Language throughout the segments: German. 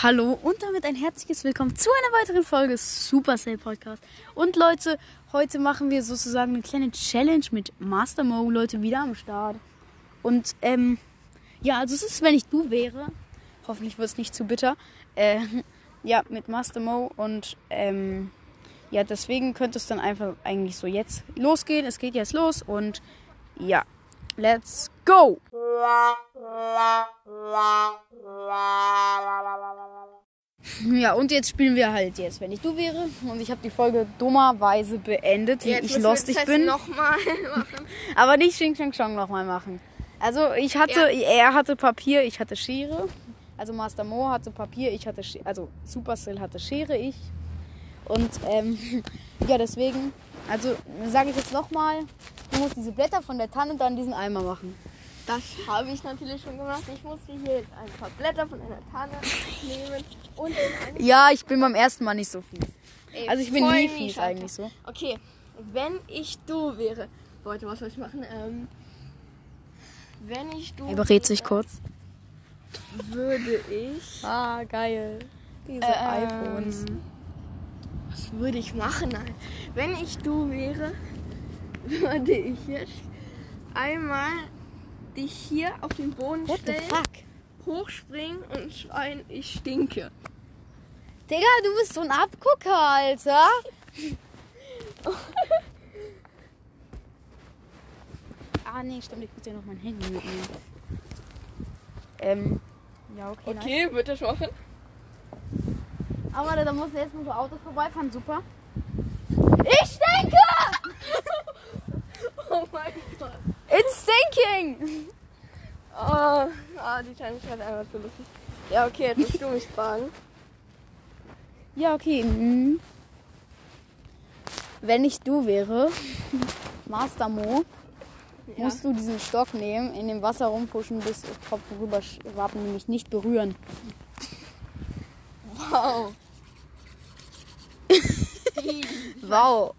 Hallo und damit ein herzliches Willkommen zu einer weiteren Folge Supercell Podcast. Und Leute, heute machen wir sozusagen eine kleine Challenge mit Master Mo, Leute, wieder am Start. Und ähm, ja, also es ist, wenn ich du wäre, hoffentlich wird es nicht zu bitter, äh, ja, mit Master Mo und ähm, ja, deswegen könnte es dann einfach eigentlich so jetzt losgehen. Es geht jetzt los und ja, let's go! Ja, und jetzt spielen wir halt jetzt, wenn ich du wäre. Und ich habe die Folge dummerweise beendet, wie ich lustig bin. nochmal machen. Aber nicht Xing Shang Chong nochmal machen. Also ich hatte, er hatte Papier, ich hatte Schere. Also Master Mo hatte Papier, ich hatte Schere. Also Supercell hatte Schere, ich. Und ähm, ja, deswegen, also sage ich jetzt nochmal, du musst diese Blätter von der Tanne dann diesen Eimer machen. Das habe ich natürlich schon gemacht. Ich musste hier jetzt ein paar Blätter von einer Tanne nehmen und in Ja, ich bin beim ersten Mal nicht so fies. Ey, Also ich bin nie fies Alter. eigentlich so. Okay, wenn ich du wäre. Leute, was soll ich machen? Ähm, wenn ich du Er berät sich kurz. würde ich. Ah, geil. Diese Ähm, Was würde ich machen? Alter? Wenn ich du wäre, würde ich jetzt einmal dich hier auf den Boden What the stellen, fuck? hochspringen und schreien, ich stinke. Digga, du bist so ein Abgucker, Alter. ah, nee, stimmt, ich muss ja noch mein Handy mitnehmen. Ähm, ja, okay. Nice. Okay, wird das machen? Aber da muss jetzt nur so Autos vorbeifahren, super. Ich stinke! Oh mein Gott. It's stinking! Oh, ah, die Challenge hat einfach so lustig. Ja, okay, jetzt musst du mich fragen. Ja, okay. mhm. Wenn ich du wäre, Master Mo, Ja. musst du diesen Stock nehmen, in dem Wasser rumpuschen, bis das Kopf rüber schwappen, nämlich nicht berühren. Wow. Wow,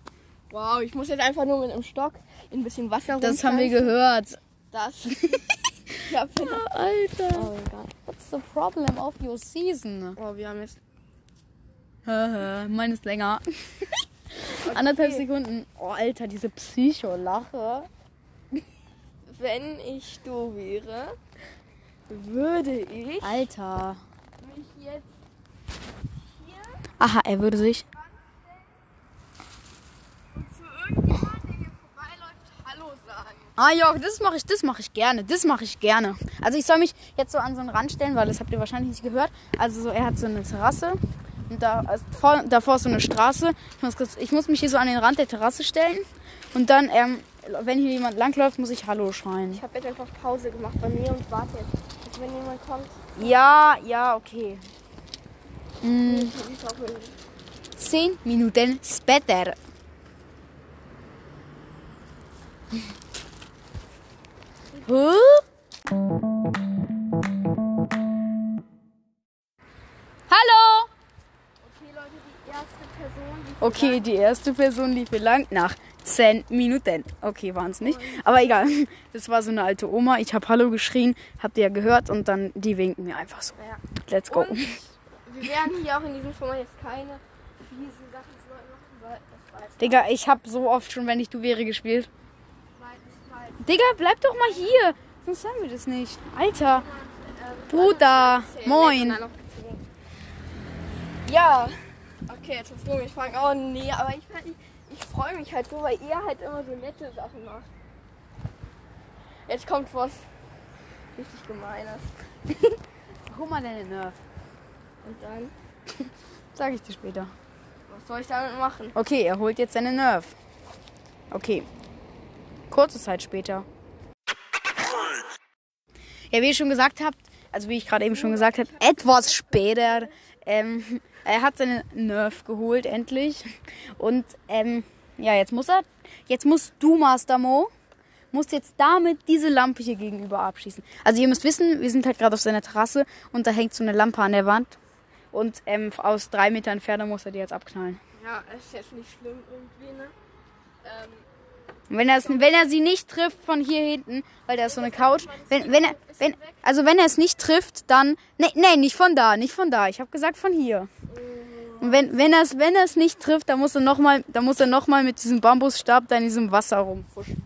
Wow, ich muss jetzt einfach nur mit einem Stock in ein bisschen Wasser das haben wir gehört. Das. ich hab Alter. Oh mein Gott. What's the problem of your season? Oh, wir haben jetzt. Meine ist länger. Anderthalb Sekunden. Oh, Alter, diese Psycho-Lache. Wenn ich du wäre, würde ich Alter. mich jetzt Aha, er würde sich. zu irgendjemandem, der hier vorbeiläuft, Hallo sagen. Ah ja, das mache ich, das mache ich gerne, das mache ich gerne. Also ich soll mich jetzt so an so einen Rand stellen, weil das habt ihr wahrscheinlich nicht gehört. Also so, er hat so eine Terrasse und da also vor, davor ist so eine Straße. Ich muss, kurz, ich muss mich hier so an den Rand der Terrasse stellen und dann, ähm, wenn hier jemand langläuft, muss ich Hallo schreien. Ich habe jetzt einfach Pause gemacht bei mir und warte jetzt, bis wenn jemand kommt. Ja, ja, okay. Hoffe, zehn Minuten später. Huh? Hallo! Okay, Leute, die erste Person, die Okay, die erste Person lief hier lang nach 10 Minuten. Okay, waren es nicht. Aber egal. Das war so eine alte Oma. Ich habe Hallo geschrien, habt ihr ja gehört und dann die winken mir einfach so. Ja. Let's go. Und wir werden hier auch in diesem Format jetzt keine fiesen Sachen zu Leuten machen, weil das weiß Digga, ich habe so oft schon, wenn ich du wäre, gespielt. Digga, bleib doch mal hier. Sonst sagen wir das nicht. Alter. Bruder. Moin. Ja. Okay, jetzt musst du mich fragen. Oh nee, aber ich, ich, ich freue mich halt so, weil ihr halt immer so nette Sachen macht. Jetzt kommt was richtig Gemeines. Hol mal deine Nerf. Und dann, Sag ich dir später. was soll ich damit machen? Okay, er holt jetzt seine Nerf. Okay. Kurze Zeit später. Ja, wie ihr schon gesagt habt, also wie ich gerade eben schon gesagt habe, etwas später, ähm, er hat seine Nerf geholt, endlich. Und ähm, ja, jetzt muss er, jetzt musst du, Master Mo, musst jetzt damit diese Lampe hier gegenüber abschießen. Also ihr müsst wissen, wir sind halt gerade auf seiner Terrasse und da hängt so eine Lampe an der Wand. Und ähm, aus drei Metern Entfernung muss er die jetzt abknallen. Ja, ist jetzt nicht schlimm irgendwie, ne? Ähm, Und wenn, er wenn er sie nicht trifft von hier hinten, weil da ist so eine Couch, wenn, wenn er, wenn, also wenn er es nicht trifft, dann, nee, nee, nicht von da, nicht von da, ich habe gesagt von hier. Und wenn, wenn er es, wenn er es nicht trifft, dann muss er nochmal, dann muss er noch mal mit diesem Bambusstab da in diesem Wasser rumfuschen.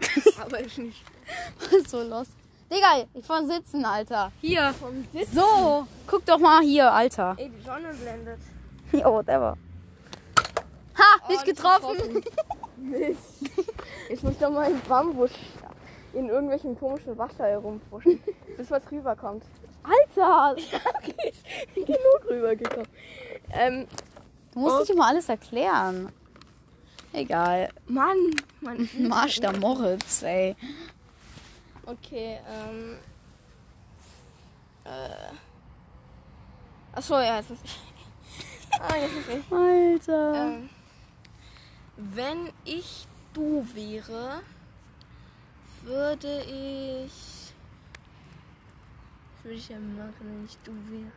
Aber ich nicht. so lost. Digga, ich von Sitzen, Alter. Hier. Vom Sitz. So, guck doch mal hier, Alter. Ey, die Sonne blendet. Ja, whatever. Ha, nicht Oh, nicht getroffen. Mist. Jetzt muss doch mal ein Bambus in irgendwelchen komischen Wasser herumfuschen, bis was rüberkommt. Alter, genug rübergekommen. Ähm, du musst Oh. nicht immer alles erklären. Egal. Mann, Mann. Marsch der Moritz, ey. Okay, ähm. Äh. Achso, ja, jetzt ist. ah, jetzt ist ich. Alter. Ähm, wenn ich du wäre, würde ich. Was würde ich denn machen, wenn ich du wäre?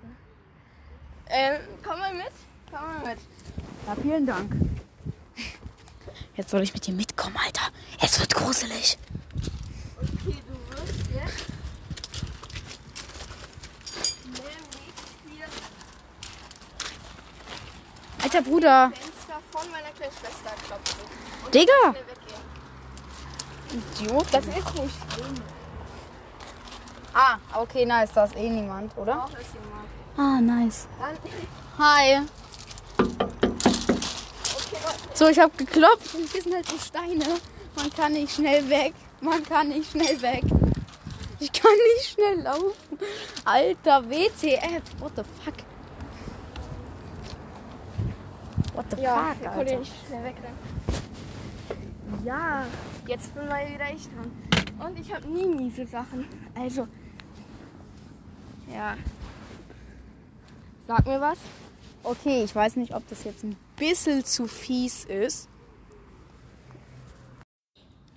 Ähm, komm mal mit. Komm mal mit. Ja, vielen Dank. Jetzt soll ich mit dir mitkommen, Alter. Es wird gruselig. Okay, du wirst jetzt. Nämlich hier Alter Bruder. Fenster von meiner kleinen Schwester klopfen. Und Digga. Idiot. Das ist nicht schlimm. Ah, okay, nice. Da ist eh niemand, oder? Auch ist jemand. Ah, nice. Hi. So, ich habe geklopft und hier sind halt so Steine. Man kann nicht schnell weg. Man kann nicht schnell weg. Ich kann nicht schnell laufen. Alter, WTF. What the fuck? What the Ja, fuck, wir konnten Alter? nicht schnell wegrennen. Ja, jetzt bin mal wieder ich dran. Und ich habe nie miese Sachen. Also. Ja. Sag mir was. Okay, ich weiß nicht, ob das jetzt ein bisschen zu fies ist.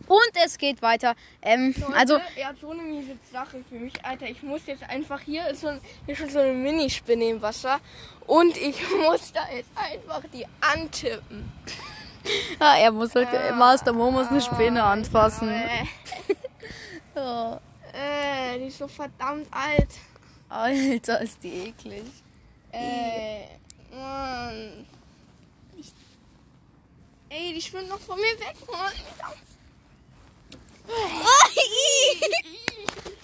Und es geht weiter. Ähm, Leute, also, er hat so eine miese Sache für mich. Alter, ich muss jetzt einfach hier ist so hier schon so eine Minispinne im Wasser. Und ich muss da jetzt einfach die antippen. Ja, er muss halt, Master Mo muss eine Spinne Ah, anfassen. Äh, Oh, äh, die ist so verdammt alt. Alter, ist die eklig. Äh, Mann. Ich, ey, die schwimmt noch von mir weg. Mann.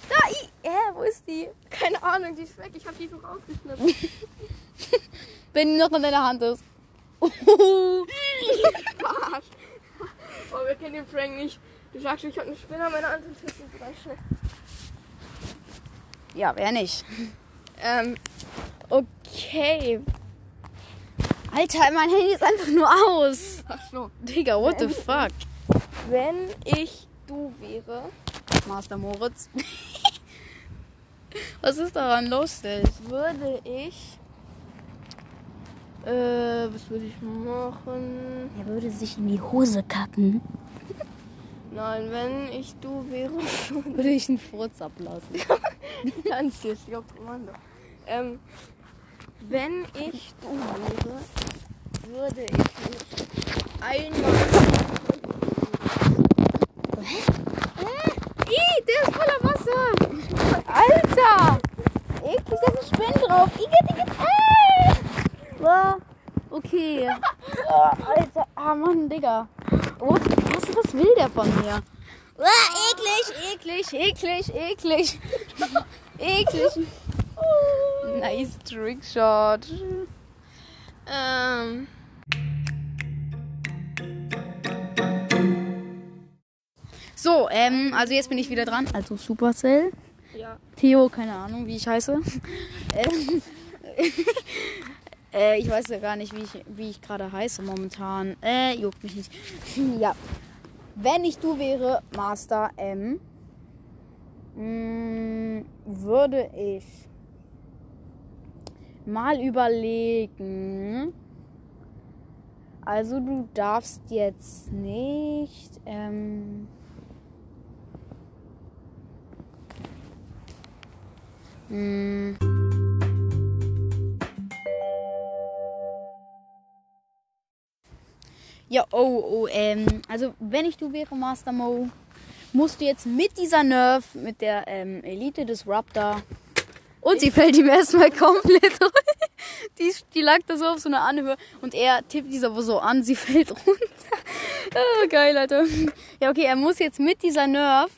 Da, i, wo ist die? Keine Ahnung, die ist weg. Ich hab die so rausgeschnitten. Wenn die noch in deiner Hand ist. Arsch. Oh, wir kennen den Frank nicht. Du sagst, ich hab eine Spinne an meiner Hand und ist ganz schnell. ja, wer nicht? Ähm, okay. Alter, mein Handy ist einfach nur aus. Ach so. Digga, what the fuck? Wenn ich du wäre, Master Moritz. Was ist daran lustig? würde ich. Äh, was würde ich machen? Er würde sich in die Hose kacken. Nein, wenn ich du wäre, Würde ich einen Furz ablassen. ganz ich auf Kommando. Ähm, wenn ich du wäre, würde ich mich einmal. Ih, der ist voller Wasser. Alter. Eklig, da sind Spinnen drauf. Igitt, igitt. Äh. Boah. Okay. Oh, Alter. Ah, Mann, Digga. Was, was, was will der von mir? Ah, eklig, eklig, eklig, eklig. eklig. Nice Trickshot. Ähm, So, ähm, also jetzt bin ich wieder dran. Also Supercell. ja. Theo, keine Ahnung, wie ich heiße. Äh, ich weiß ja gar nicht, wie ich, wie ich gerade heiße momentan. Äh, juckt mich nicht. ja. Wenn ich du wäre, Master M, mh, würde ich mal überlegen. Also du darfst jetzt nicht. Ähm, mh, Ja, oh, oh, ähm, also wenn ich du wäre, Master Mo, musst du jetzt mit dieser Nerf, mit der ähm, Elite Disruptor und sie fällt ihm erstmal komplett runter. die, die lag da so auf so einer Anhöhe und er tippt dieser aber so an, sie fällt runter. oh, geil, Alter. Ja, okay, er muss jetzt mit dieser Nerf.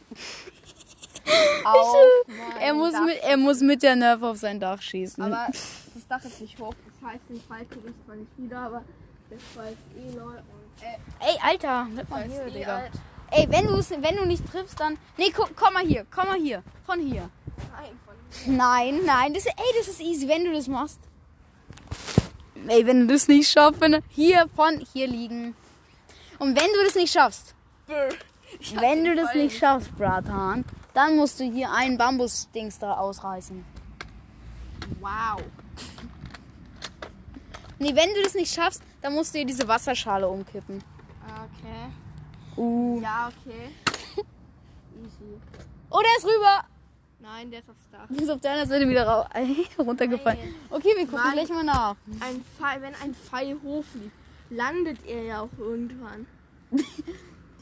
Auf Er muss, Dach. mit, er muss mit der Nerf auf sein Dach schießen. Aber das Dach ist nicht hoch. Das heißt, den Fall kriege ich zwar nicht wieder, aber der Fall ist eh neu Ey, Alter, bleib mal hier, Digga. alt. Ey, wenn du wenn du nicht triffst, dann. Nee, guck, komm mal hier, komm mal hier. Von hier. Nein, von Nein, nein, das, ey, das ist easy, wenn du das machst. Ey, wenn du das nicht schaffst, wenn du hier von hier liegen. Und wenn du das nicht schaffst, Brr. Wenn du das Fall nicht schaffst, Bratan, dann musst du hier ein Bambusdings da ausreißen. Wow. Nee, wenn du das nicht schaffst, dann musst du hier diese Wasserschale umkippen. Okay. Uh. Ja, okay. Easy. Oh, der ist rüber. Nein, der ist aufs Dach. Der ist auf deiner Seite wieder runtergefallen. Nein. Okay, wir gucken Mann. gleich mal nach. Ein Pfeil, wenn ein Pfeil hochfliegt, landet er ja auch irgendwann.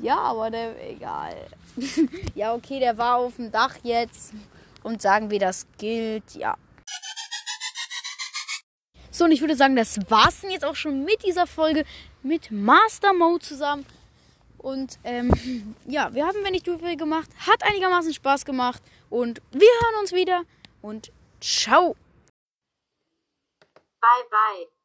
Ja, aber der, egal. ja, okay, der war auf dem Dach jetzt. Und sagen wir, das gilt, ja. So, und ich würde sagen, das war's denn jetzt auch schon mit dieser Folge mit Master Mode zusammen. Und ähm, ja, wir haben, wenn nicht du gemacht, hat einigermaßen Spaß gemacht. Und wir hören uns wieder. Und ciao. Bye bye.